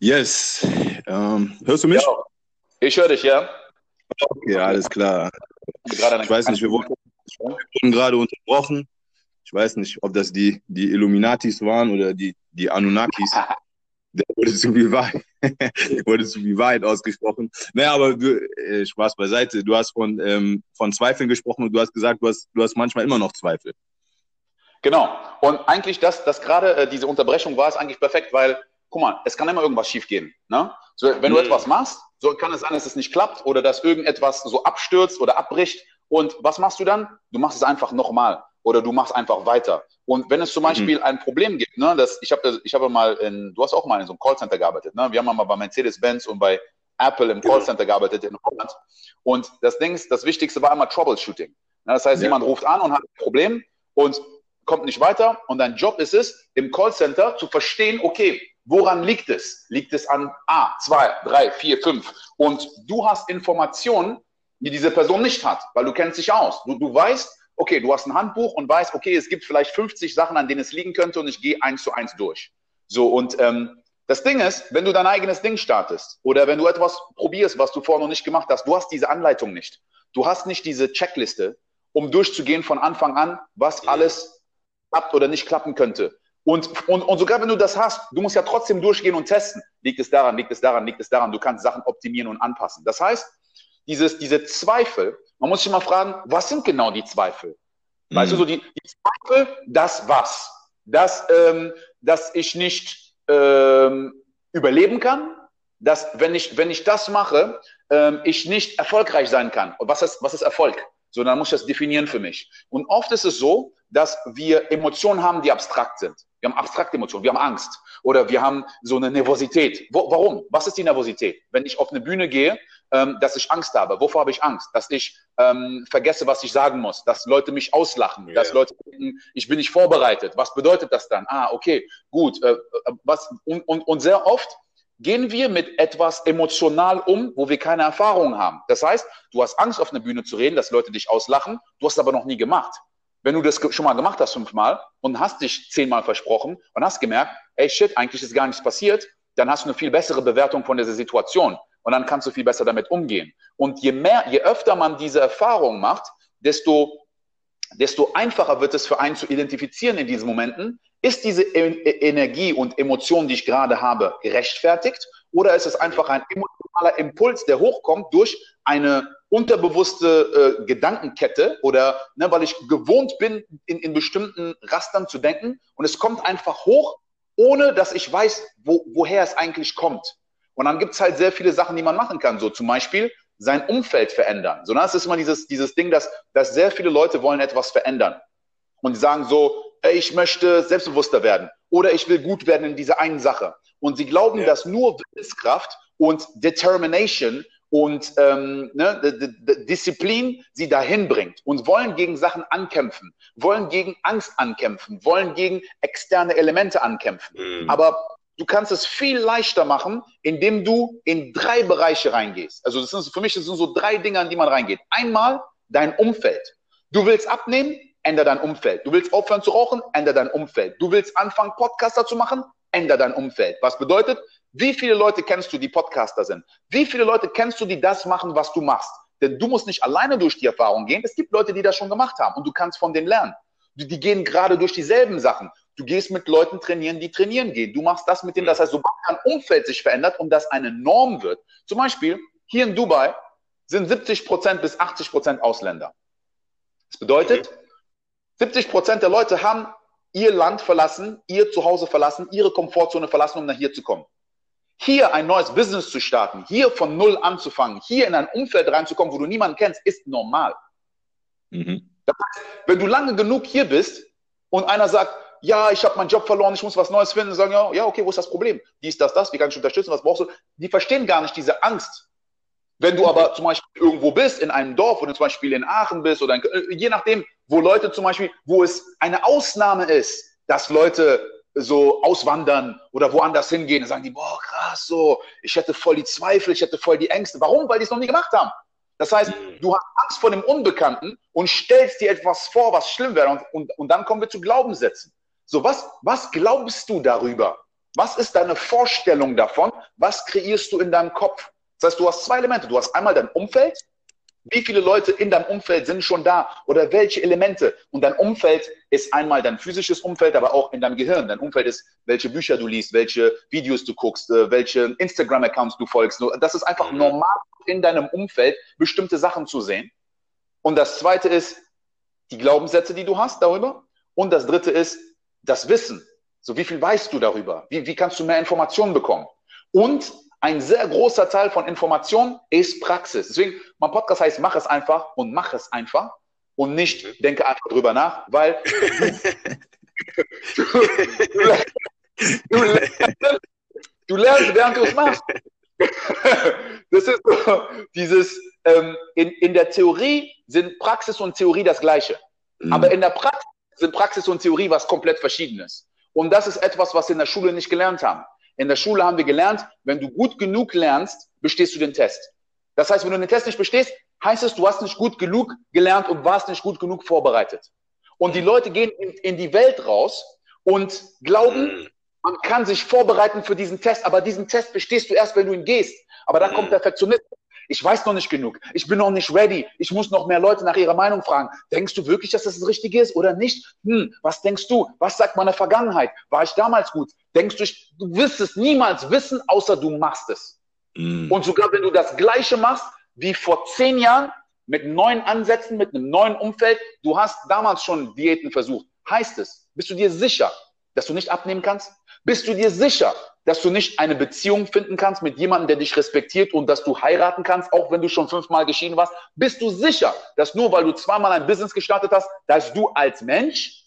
Yes. Ähm, hörst du mich? Ja. Ich höre dich, ja. Okay, alles klar. Ich weiß nicht, wir wurden, gerade unterbrochen. Ich weiß nicht, ob das die, die Illuminatis waren oder die, die Anunnakis. Der wurde zu viel Wahrheit, wurde zu viel Wahrheit ausgesprochen. Naja, aber du, äh, Spaß beiseite. Du hast von, ähm, von Zweifeln gesprochen und du hast gesagt, du hast, du hast manchmal immer noch Zweifel. Genau. Und eigentlich das, das gerade äh, diese Unterbrechung war, ist eigentlich perfekt, weil, guck mal, es kann immer irgendwas schiefgehen. Ne? So, wenn du mhm. etwas machst, so kann es sein, dass es nicht klappt oder dass irgendetwas so abstürzt oder abbricht. Und was machst du dann? Du machst es einfach nochmal oder du machst einfach weiter. Und wenn es zum mhm. Beispiel mhm. ein Problem gibt, ne, das, ich habe ich hab mal in, du hast auch mal in so einem Callcenter gearbeitet, ne? wir haben mal bei Mercedes-Benz und bei Apple im genau. Callcenter gearbeitet in Holland. Und das Ding ist, das Wichtigste war immer Troubleshooting. Ne? Das heißt, ja. jemand ruft an und hat ein Problem und kommt nicht weiter und dein Job ist es, im Callcenter zu verstehen, okay, woran liegt es? Liegt es an A, 2, 3, 4, 5? Und du hast Informationen, die diese Person nicht hat, weil du kennst dich aus. Du, du weißt, okay, du hast ein Handbuch und weißt, okay, es gibt vielleicht 50 Sachen, an denen es liegen könnte und ich gehe eins zu eins durch. So, und ähm, das Ding ist, wenn du dein eigenes Ding startest oder wenn du etwas probierst, was du vorher noch nicht gemacht hast, du hast diese Anleitung nicht. Du hast nicht diese Checkliste, um durchzugehen von Anfang an, was alles klappt oder nicht klappen könnte. Und, und, und sogar wenn du das hast, du musst ja trotzdem durchgehen und testen. Liegt es daran, liegt es daran, liegt es daran. Du kannst Sachen optimieren und anpassen. Das heißt, dieses, diese Zweifel, man muss sich mal fragen, was sind genau die Zweifel? Mhm. Weißt du, so die, die, Zweifel, das was? Dass, ähm, dass ich nicht ähm, überleben kann, dass wenn ich, wenn ich das mache, ähm, ich nicht erfolgreich sein kann. Und was ist, was ist Erfolg? So, dann muss ich das definieren für mich. Und oft ist es so, dass wir Emotionen haben, die abstrakt sind. Wir haben abstrakte Emotionen, wir haben Angst oder wir haben so eine Nervosität. Wo, warum? Was ist die Nervosität? Wenn ich auf eine Bühne gehe, ähm, dass ich Angst habe. Wovor habe ich Angst? Dass ich ähm, vergesse, was ich sagen muss, dass Leute mich auslachen, ja. dass Leute denken, ich bin nicht vorbereitet. Was bedeutet das dann? Ah, okay, gut. Äh, äh was, und, und, und sehr oft gehen wir mit etwas emotional um, wo wir keine Erfahrung haben. Das heißt, du hast Angst, auf eine Bühne zu reden, dass Leute dich auslachen, du hast es aber noch nie gemacht. Wenn du das schon mal gemacht hast fünfmal und hast dich zehnmal versprochen und hast gemerkt, ey shit, eigentlich ist gar nichts passiert, dann hast du eine viel bessere Bewertung von dieser Situation und dann kannst du viel besser damit umgehen. Und je mehr, je öfter man diese Erfahrung macht, desto, desto einfacher wird es für einen zu identifizieren in diesen Momenten, ist diese e Energie und Emotion, die ich gerade habe, gerechtfertigt oder ist es einfach ein emotionaler Impuls, der hochkommt durch eine unterbewusste äh, Gedankenkette oder ne, weil ich gewohnt bin, in, in bestimmten Rastern zu denken und es kommt einfach hoch, ohne dass ich weiß, wo, woher es eigentlich kommt. Und dann gibt es halt sehr viele Sachen, die man machen kann. So zum Beispiel sein Umfeld verändern. So, das ist immer dieses, dieses Ding, dass, dass sehr viele Leute wollen etwas verändern. Und die sagen so, ey, ich möchte selbstbewusster werden oder ich will gut werden in dieser einen Sache. Und sie glauben, ja. dass nur Willenskraft und Determination und ähm, ne, Disziplin sie dahin bringt und wollen gegen Sachen ankämpfen, wollen gegen Angst ankämpfen, wollen gegen externe Elemente ankämpfen. Mhm. Aber du kannst es viel leichter machen, indem du in drei Bereiche reingehst. Also das sind für mich das sind so drei Dinge, an die man reingeht. Einmal dein Umfeld. Du willst abnehmen, änder dein Umfeld. Du willst aufhören zu rauchen, änder dein Umfeld. Du willst anfangen, Podcaster zu machen, änder dein Umfeld. Was bedeutet, wie viele Leute kennst du, die Podcaster sind? Wie viele Leute kennst du, die das machen, was du machst? Denn du musst nicht alleine durch die Erfahrung gehen. Es gibt Leute, die das schon gemacht haben und du kannst von denen lernen. Die gehen gerade durch dieselben Sachen. Du gehst mit Leuten trainieren, die trainieren gehen. Du machst das mit denen. Das heißt, sobald dein Umfeld sich verändert und das eine Norm wird, zum Beispiel hier in Dubai sind 70 Prozent bis 80 Prozent Ausländer. Das bedeutet, 70 Prozent der Leute haben ihr Land verlassen, ihr Zuhause verlassen, ihre Komfortzone verlassen, um nach hier zu kommen. Hier ein neues Business zu starten, hier von Null anzufangen, hier in ein Umfeld reinzukommen, wo du niemanden kennst, ist normal. Mhm. Das heißt, wenn du lange genug hier bist und einer sagt, ja, ich habe meinen Job verloren, ich muss was Neues finden, sagen, ja, ja, okay, wo ist das Problem? Dies, das, das, wie kann ich unterstützen, was brauchst du? Die verstehen gar nicht diese Angst, wenn du aber zum Beispiel irgendwo bist, in einem Dorf, oder zum Beispiel in Aachen bist, oder in, je nachdem, wo Leute zum Beispiel, wo es eine Ausnahme ist, dass Leute so auswandern oder woanders hingehen, dann sagen die, boah, krass, so, ich hätte voll die Zweifel, ich hätte voll die Ängste. Warum? Weil die es noch nie gemacht haben. Das heißt, mhm. du hast Angst vor dem Unbekannten und stellst dir etwas vor, was schlimm wäre. Und, und, und dann kommen wir zu Glaubenssätzen. So, was, was glaubst du darüber? Was ist deine Vorstellung davon? Was kreierst du in deinem Kopf? Das heißt, du hast zwei Elemente. Du hast einmal dein Umfeld. Wie viele Leute in deinem Umfeld sind schon da? Oder welche Elemente? Und dein Umfeld ist einmal dein physisches Umfeld, aber auch in deinem Gehirn. Dein Umfeld ist, welche Bücher du liest, welche Videos du guckst, äh, welche Instagram-Accounts du folgst. Das ist einfach mhm. normal in deinem Umfeld, bestimmte Sachen zu sehen. Und das zweite ist die Glaubenssätze, die du hast darüber. Und das dritte ist das Wissen. So, wie viel weißt du darüber? Wie, wie kannst du mehr Informationen bekommen? Und ein sehr großer Teil von Informationen ist Praxis. Deswegen, mein Podcast heißt, mach es einfach und mach es einfach und nicht denke einfach drüber nach, weil du, du, lernst, du lernst, während du es machst. Das ist so, dieses, ähm, in, in der Theorie sind Praxis und Theorie das Gleiche. Mhm. Aber in der Praxis sind Praxis und Theorie was komplett Verschiedenes. Und das ist etwas, was wir in der Schule nicht gelernt haben. In der Schule haben wir gelernt, wenn du gut genug lernst, bestehst du den Test. Das heißt, wenn du den Test nicht bestehst, heißt es, du hast nicht gut genug gelernt und warst nicht gut genug vorbereitet. Und die Leute gehen in, in die Welt raus und glauben, man kann sich vorbereiten für diesen Test, aber diesen Test bestehst du erst, wenn du ihn gehst. Aber da kommt Perfektionismus. Ich weiß noch nicht genug. Ich bin noch nicht ready. Ich muss noch mehr Leute nach ihrer Meinung fragen. Denkst du wirklich, dass das das Richtige ist oder nicht? Hm, was denkst du? Was sagt meine Vergangenheit? War ich damals gut? Denkst du, du wirst es niemals wissen, außer du machst es. Mm. Und sogar wenn du das Gleiche machst wie vor zehn Jahren, mit neuen Ansätzen, mit einem neuen Umfeld, du hast damals schon Diäten versucht, heißt es, bist du dir sicher, dass du nicht abnehmen kannst? Bist du dir sicher, dass du nicht eine Beziehung finden kannst mit jemandem, der dich respektiert und dass du heiraten kannst, auch wenn du schon fünfmal geschieden warst? Bist du sicher, dass nur weil du zweimal ein Business gestartet hast, dass du als Mensch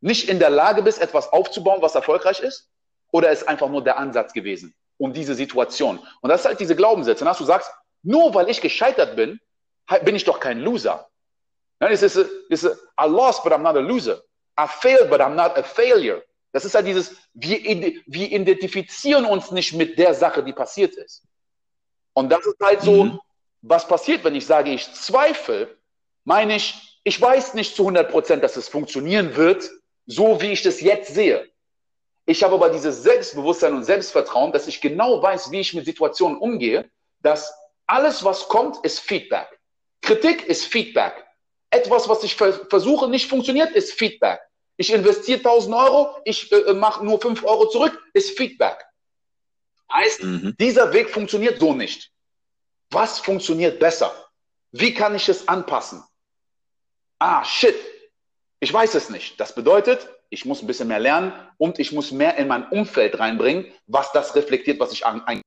nicht in der Lage bist, etwas aufzubauen, was erfolgreich ist? Oder ist einfach nur der Ansatz gewesen, um diese Situation? Und das ist halt diese Glaubenssätze, dass du sagst, nur weil ich gescheitert bin, bin ich doch kein Loser. Nein, es ist, es ist, I lost, but I'm not a loser. I failed, but I'm not a failure. Das ist halt dieses, wir, wir identifizieren uns nicht mit der Sache, die passiert ist. Und das ist halt so, mhm. was passiert, wenn ich sage, ich zweifle, meine ich, ich weiß nicht zu 100 Prozent, dass es funktionieren wird, so wie ich das jetzt sehe. Ich habe aber dieses Selbstbewusstsein und Selbstvertrauen, dass ich genau weiß, wie ich mit Situationen umgehe, dass alles, was kommt, ist Feedback. Kritik ist Feedback. Etwas, was ich versuche, nicht funktioniert, ist Feedback. Ich investiere 1000 Euro, ich äh, mache nur 5 Euro zurück, ist Feedback. Heißt, mhm. dieser Weg funktioniert so nicht. Was funktioniert besser? Wie kann ich es anpassen? Ah, shit. Ich weiß es nicht. Das bedeutet, ich muss ein bisschen mehr lernen und ich muss mehr in mein Umfeld reinbringen, was das reflektiert, was ich an,